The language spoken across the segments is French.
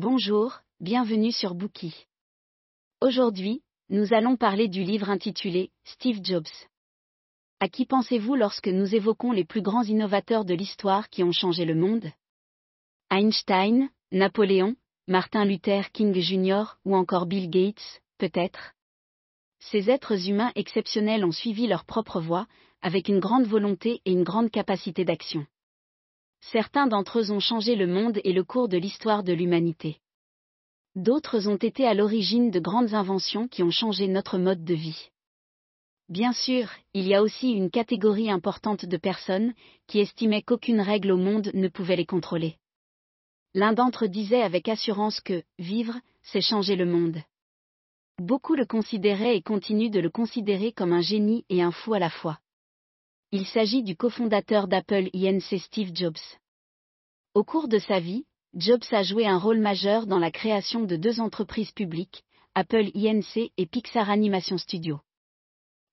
Bonjour, bienvenue sur Bookie. Aujourd'hui, nous allons parler du livre intitulé Steve Jobs. À qui pensez-vous lorsque nous évoquons les plus grands innovateurs de l'histoire qui ont changé le monde? Einstein, Napoléon, Martin Luther King Jr. ou encore Bill Gates, peut-être? Ces êtres humains exceptionnels ont suivi leur propre voie, avec une grande volonté et une grande capacité d'action. Certains d'entre eux ont changé le monde et le cours de l'histoire de l'humanité. D'autres ont été à l'origine de grandes inventions qui ont changé notre mode de vie. Bien sûr, il y a aussi une catégorie importante de personnes qui estimaient qu'aucune règle au monde ne pouvait les contrôler. L'un d'entre eux disait avec assurance que vivre, c'est changer le monde. Beaucoup le considéraient et continuent de le considérer comme un génie et un fou à la fois. Il s'agit du cofondateur d'Apple Inc. Steve Jobs. Au cours de sa vie, Jobs a joué un rôle majeur dans la création de deux entreprises publiques, Apple Inc. et Pixar Animation Studio.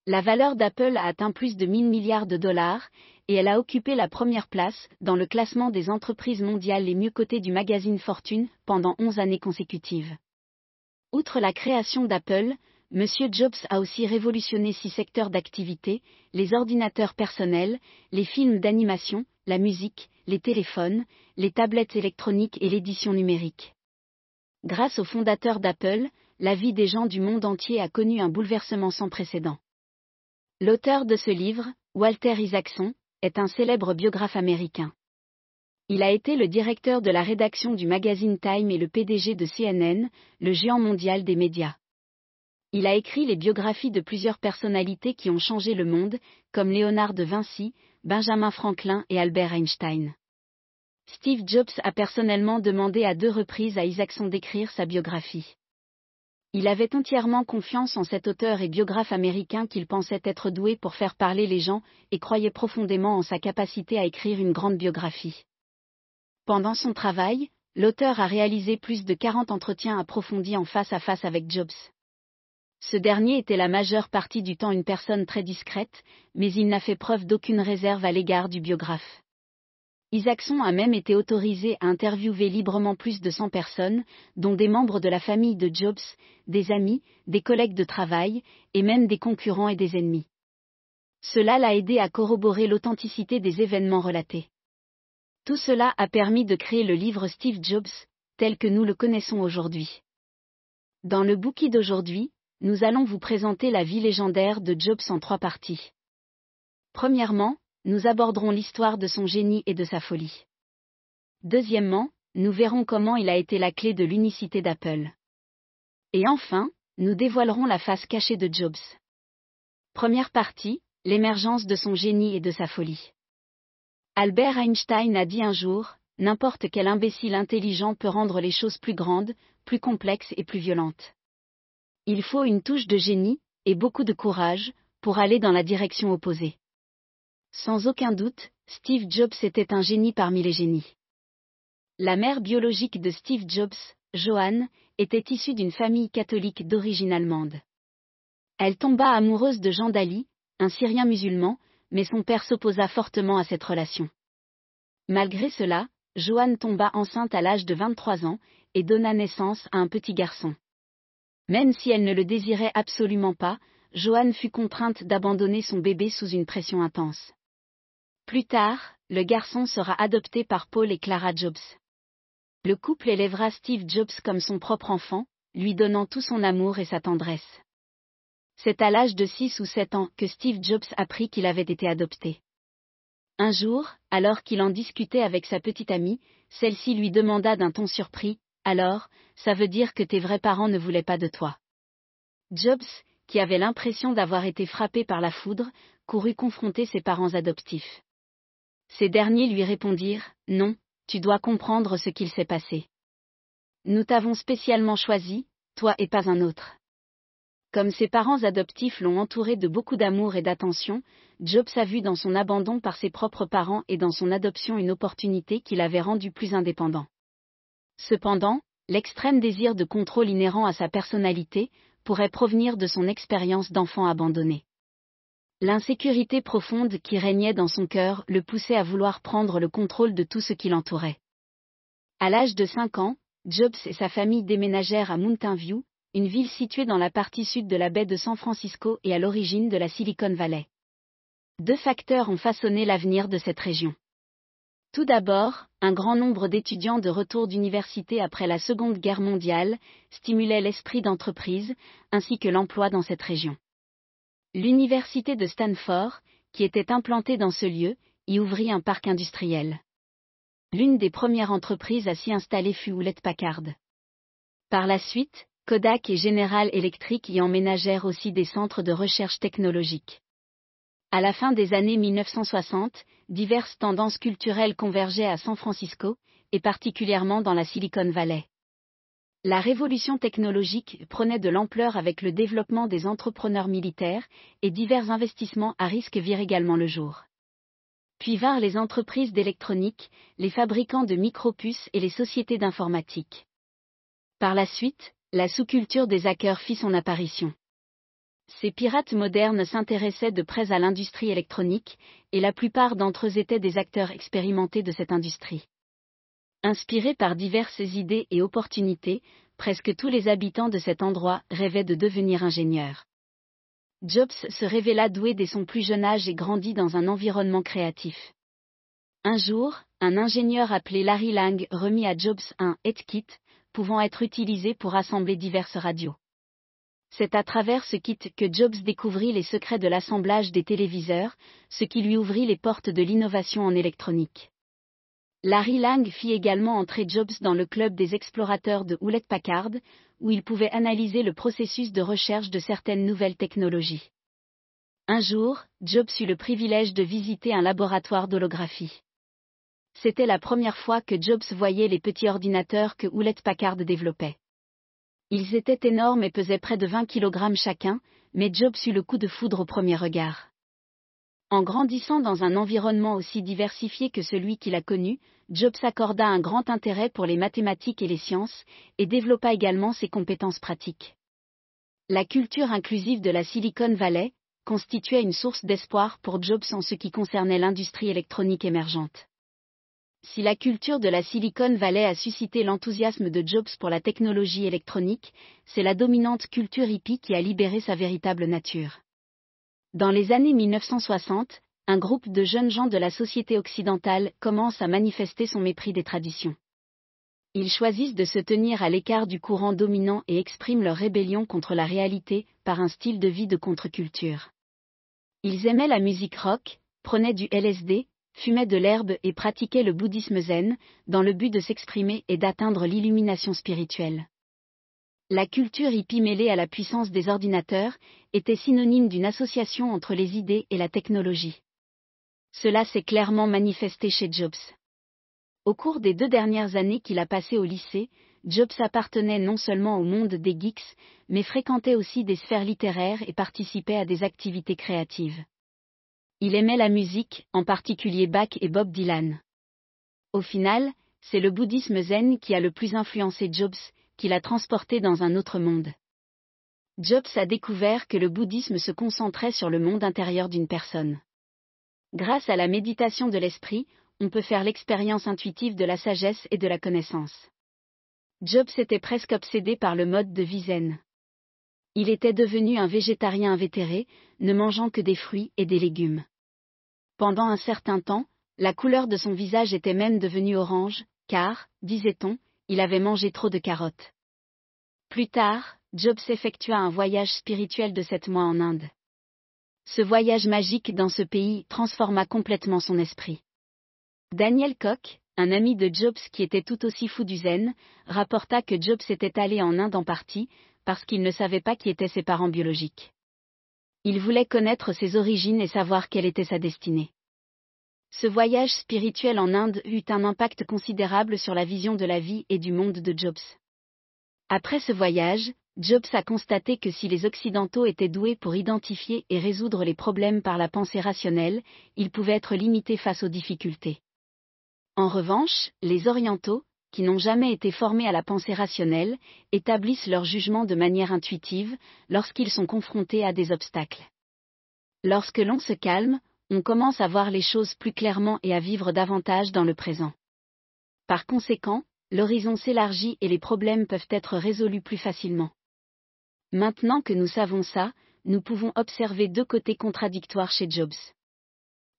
La valeur d'Apple a atteint plus de 1000 milliards de dollars, et elle a occupé la première place dans le classement des entreprises mondiales les mieux cotées du magazine Fortune pendant 11 années consécutives. Outre la création d'Apple, M. Jobs a aussi révolutionné six secteurs d'activité, les ordinateurs personnels, les films d'animation, la musique, les téléphones, les tablettes électroniques et l'édition numérique. Grâce au fondateur d'Apple, la vie des gens du monde entier a connu un bouleversement sans précédent. L'auteur de ce livre, Walter Isaacson, est un célèbre biographe américain. Il a été le directeur de la rédaction du magazine Time et le PDG de CNN, le géant mondial des médias. Il a écrit les biographies de plusieurs personnalités qui ont changé le monde, comme Léonard de Vinci, Benjamin Franklin et Albert Einstein. Steve Jobs a personnellement demandé à deux reprises à Isaacson d'écrire sa biographie. Il avait entièrement confiance en cet auteur et biographe américain qu'il pensait être doué pour faire parler les gens et croyait profondément en sa capacité à écrire une grande biographie. Pendant son travail, l'auteur a réalisé plus de 40 entretiens approfondis en face à face avec Jobs. Ce dernier était la majeure partie du temps une personne très discrète, mais il n'a fait preuve d'aucune réserve à l'égard du biographe. Isaacson a même été autorisé à interviewer librement plus de 100 personnes, dont des membres de la famille de Jobs, des amis, des collègues de travail, et même des concurrents et des ennemis. Cela l'a aidé à corroborer l'authenticité des événements relatés. Tout cela a permis de créer le livre Steve Jobs, tel que nous le connaissons aujourd'hui. Dans le bouquet d'aujourd'hui, nous allons vous présenter la vie légendaire de Jobs en trois parties. Premièrement, nous aborderons l'histoire de son génie et de sa folie. Deuxièmement, nous verrons comment il a été la clé de l'unicité d'Apple. Et enfin, nous dévoilerons la face cachée de Jobs. Première partie, l'émergence de son génie et de sa folie. Albert Einstein a dit un jour, n'importe quel imbécile intelligent peut rendre les choses plus grandes, plus complexes et plus violentes. Il faut une touche de génie, et beaucoup de courage, pour aller dans la direction opposée. Sans aucun doute, Steve Jobs était un génie parmi les génies. La mère biologique de Steve Jobs, Joanne, était issue d'une famille catholique d'origine allemande. Elle tomba amoureuse de Jean Daly, un Syrien musulman, mais son père s'opposa fortement à cette relation. Malgré cela, Joanne tomba enceinte à l'âge de 23 ans, et donna naissance à un petit garçon. Même si elle ne le désirait absolument pas, Joanne fut contrainte d'abandonner son bébé sous une pression intense. Plus tard, le garçon sera adopté par Paul et Clara Jobs. Le couple élèvera Steve Jobs comme son propre enfant, lui donnant tout son amour et sa tendresse. C'est à l'âge de 6 ou 7 ans que Steve Jobs apprit qu'il avait été adopté. Un jour, alors qu'il en discutait avec sa petite amie, celle-ci lui demanda d'un ton surpris, alors, ça veut dire que tes vrais parents ne voulaient pas de toi. Jobs, qui avait l'impression d'avoir été frappé par la foudre, courut confronter ses parents adoptifs. Ces derniers lui répondirent, Non, tu dois comprendre ce qu'il s'est passé. Nous t'avons spécialement choisi, toi et pas un autre. Comme ses parents adoptifs l'ont entouré de beaucoup d'amour et d'attention, Jobs a vu dans son abandon par ses propres parents et dans son adoption une opportunité qui l'avait rendu plus indépendant. Cependant, l'extrême désir de contrôle inhérent à sa personnalité pourrait provenir de son expérience d'enfant abandonné. L'insécurité profonde qui régnait dans son cœur le poussait à vouloir prendre le contrôle de tout ce qui l'entourait. À l'âge de 5 ans, Jobs et sa famille déménagèrent à Mountain View, une ville située dans la partie sud de la baie de San Francisco et à l'origine de la Silicon Valley. Deux facteurs ont façonné l'avenir de cette région. Tout d'abord, un grand nombre d'étudiants de retour d'université après la Seconde Guerre mondiale stimulait l'esprit d'entreprise, ainsi que l'emploi dans cette région. L'université de Stanford, qui était implantée dans ce lieu, y ouvrit un parc industriel. L'une des premières entreprises à s'y installer fut Hewlett Packard. Par la suite, Kodak et General Electric y emménagèrent aussi des centres de recherche technologique. À la fin des années 1960, diverses tendances culturelles convergeaient à San Francisco, et particulièrement dans la Silicon Valley. La révolution technologique prenait de l'ampleur avec le développement des entrepreneurs militaires, et divers investissements à risque virent également le jour. Puis vinrent les entreprises d'électronique, les fabricants de micropuces et les sociétés d'informatique. Par la suite, la sous-culture des hackers fit son apparition. Ces pirates modernes s'intéressaient de près à l'industrie électronique, et la plupart d'entre eux étaient des acteurs expérimentés de cette industrie. Inspirés par diverses idées et opportunités, presque tous les habitants de cet endroit rêvaient de devenir ingénieurs. Jobs se révéla doué dès son plus jeune âge et grandit dans un environnement créatif. Un jour, un ingénieur appelé Larry Lang remit à Jobs un kit, pouvant être utilisé pour assembler diverses radios. C'est à travers ce kit que Jobs découvrit les secrets de l'assemblage des téléviseurs, ce qui lui ouvrit les portes de l'innovation en électronique. Larry Lang fit également entrer Jobs dans le club des explorateurs de Hewlett Packard, où il pouvait analyser le processus de recherche de certaines nouvelles technologies. Un jour, Jobs eut le privilège de visiter un laboratoire d'holographie. C'était la première fois que Jobs voyait les petits ordinateurs que Hewlett Packard développait. Ils étaient énormes et pesaient près de 20 kg chacun, mais Jobs eut le coup de foudre au premier regard. En grandissant dans un environnement aussi diversifié que celui qu'il a connu, Jobs accorda un grand intérêt pour les mathématiques et les sciences, et développa également ses compétences pratiques. La culture inclusive de la Silicon Valley constituait une source d'espoir pour Jobs en ce qui concernait l'industrie électronique émergente. Si la culture de la Silicon Valley a suscité l'enthousiasme de Jobs pour la technologie électronique, c'est la dominante culture hippie qui a libéré sa véritable nature. Dans les années 1960, un groupe de jeunes gens de la société occidentale commence à manifester son mépris des traditions. Ils choisissent de se tenir à l'écart du courant dominant et expriment leur rébellion contre la réalité par un style de vie de contre-culture. Ils aimaient la musique rock, prenaient du LSD, fumaient de l'herbe et pratiquaient le bouddhisme zen, dans le but de s'exprimer et d'atteindre l'illumination spirituelle. La culture hippie mêlée à la puissance des ordinateurs était synonyme d'une association entre les idées et la technologie. Cela s'est clairement manifesté chez Jobs. Au cours des deux dernières années qu'il a passées au lycée, Jobs appartenait non seulement au monde des geeks, mais fréquentait aussi des sphères littéraires et participait à des activités créatives. Il aimait la musique, en particulier Bach et Bob Dylan. Au final, c'est le bouddhisme zen qui a le plus influencé Jobs, qui l'a transporté dans un autre monde. Jobs a découvert que le bouddhisme se concentrait sur le monde intérieur d'une personne. Grâce à la méditation de l'esprit, on peut faire l'expérience intuitive de la sagesse et de la connaissance. Jobs était presque obsédé par le mode de vie zen. Il était devenu un végétarien invétéré, ne mangeant que des fruits et des légumes. Pendant un certain temps, la couleur de son visage était même devenue orange, car, disait-on, il avait mangé trop de carottes. Plus tard, Jobs effectua un voyage spirituel de sept mois en Inde. Ce voyage magique dans ce pays transforma complètement son esprit. Daniel Koch, un ami de Jobs qui était tout aussi fou du zen, rapporta que Jobs était allé en Inde en partie, parce qu'il ne savait pas qui étaient ses parents biologiques. Il voulait connaître ses origines et savoir quelle était sa destinée. Ce voyage spirituel en Inde eut un impact considérable sur la vision de la vie et du monde de Jobs. Après ce voyage, Jobs a constaté que si les Occidentaux étaient doués pour identifier et résoudre les problèmes par la pensée rationnelle, ils pouvaient être limités face aux difficultés. En revanche, les Orientaux, qui n'ont jamais été formés à la pensée rationnelle, établissent leur jugement de manière intuitive lorsqu'ils sont confrontés à des obstacles. Lorsque l'on se calme, on commence à voir les choses plus clairement et à vivre davantage dans le présent. Par conséquent, l'horizon s'élargit et les problèmes peuvent être résolus plus facilement. Maintenant que nous savons ça, nous pouvons observer deux côtés contradictoires chez Jobs.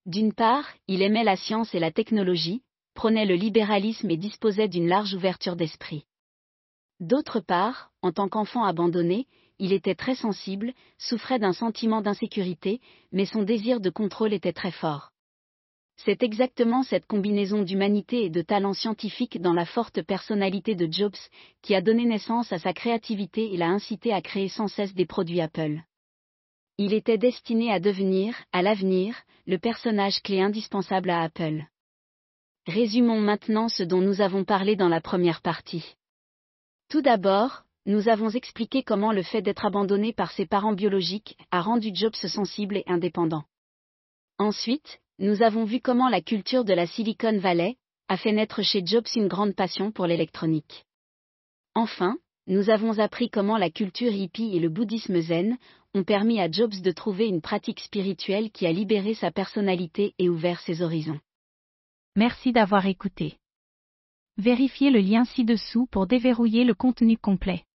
D'une part, il aimait la science et la technologie, prônait le libéralisme et disposait d'une large ouverture d'esprit. D'autre part, en tant qu'enfant abandonné, il était très sensible, souffrait d'un sentiment d'insécurité, mais son désir de contrôle était très fort. C'est exactement cette combinaison d'humanité et de talent scientifique dans la forte personnalité de Jobs qui a donné naissance à sa créativité et l'a incité à créer sans cesse des produits Apple. Il était destiné à devenir, à l'avenir, le personnage clé indispensable à Apple. Résumons maintenant ce dont nous avons parlé dans la première partie. Tout d'abord, nous avons expliqué comment le fait d'être abandonné par ses parents biologiques a rendu Jobs sensible et indépendant. Ensuite, nous avons vu comment la culture de la Silicon Valley a fait naître chez Jobs une grande passion pour l'électronique. Enfin, nous avons appris comment la culture hippie et le bouddhisme zen ont permis à Jobs de trouver une pratique spirituelle qui a libéré sa personnalité et ouvert ses horizons. Merci d'avoir écouté. Vérifiez le lien ci-dessous pour déverrouiller le contenu complet.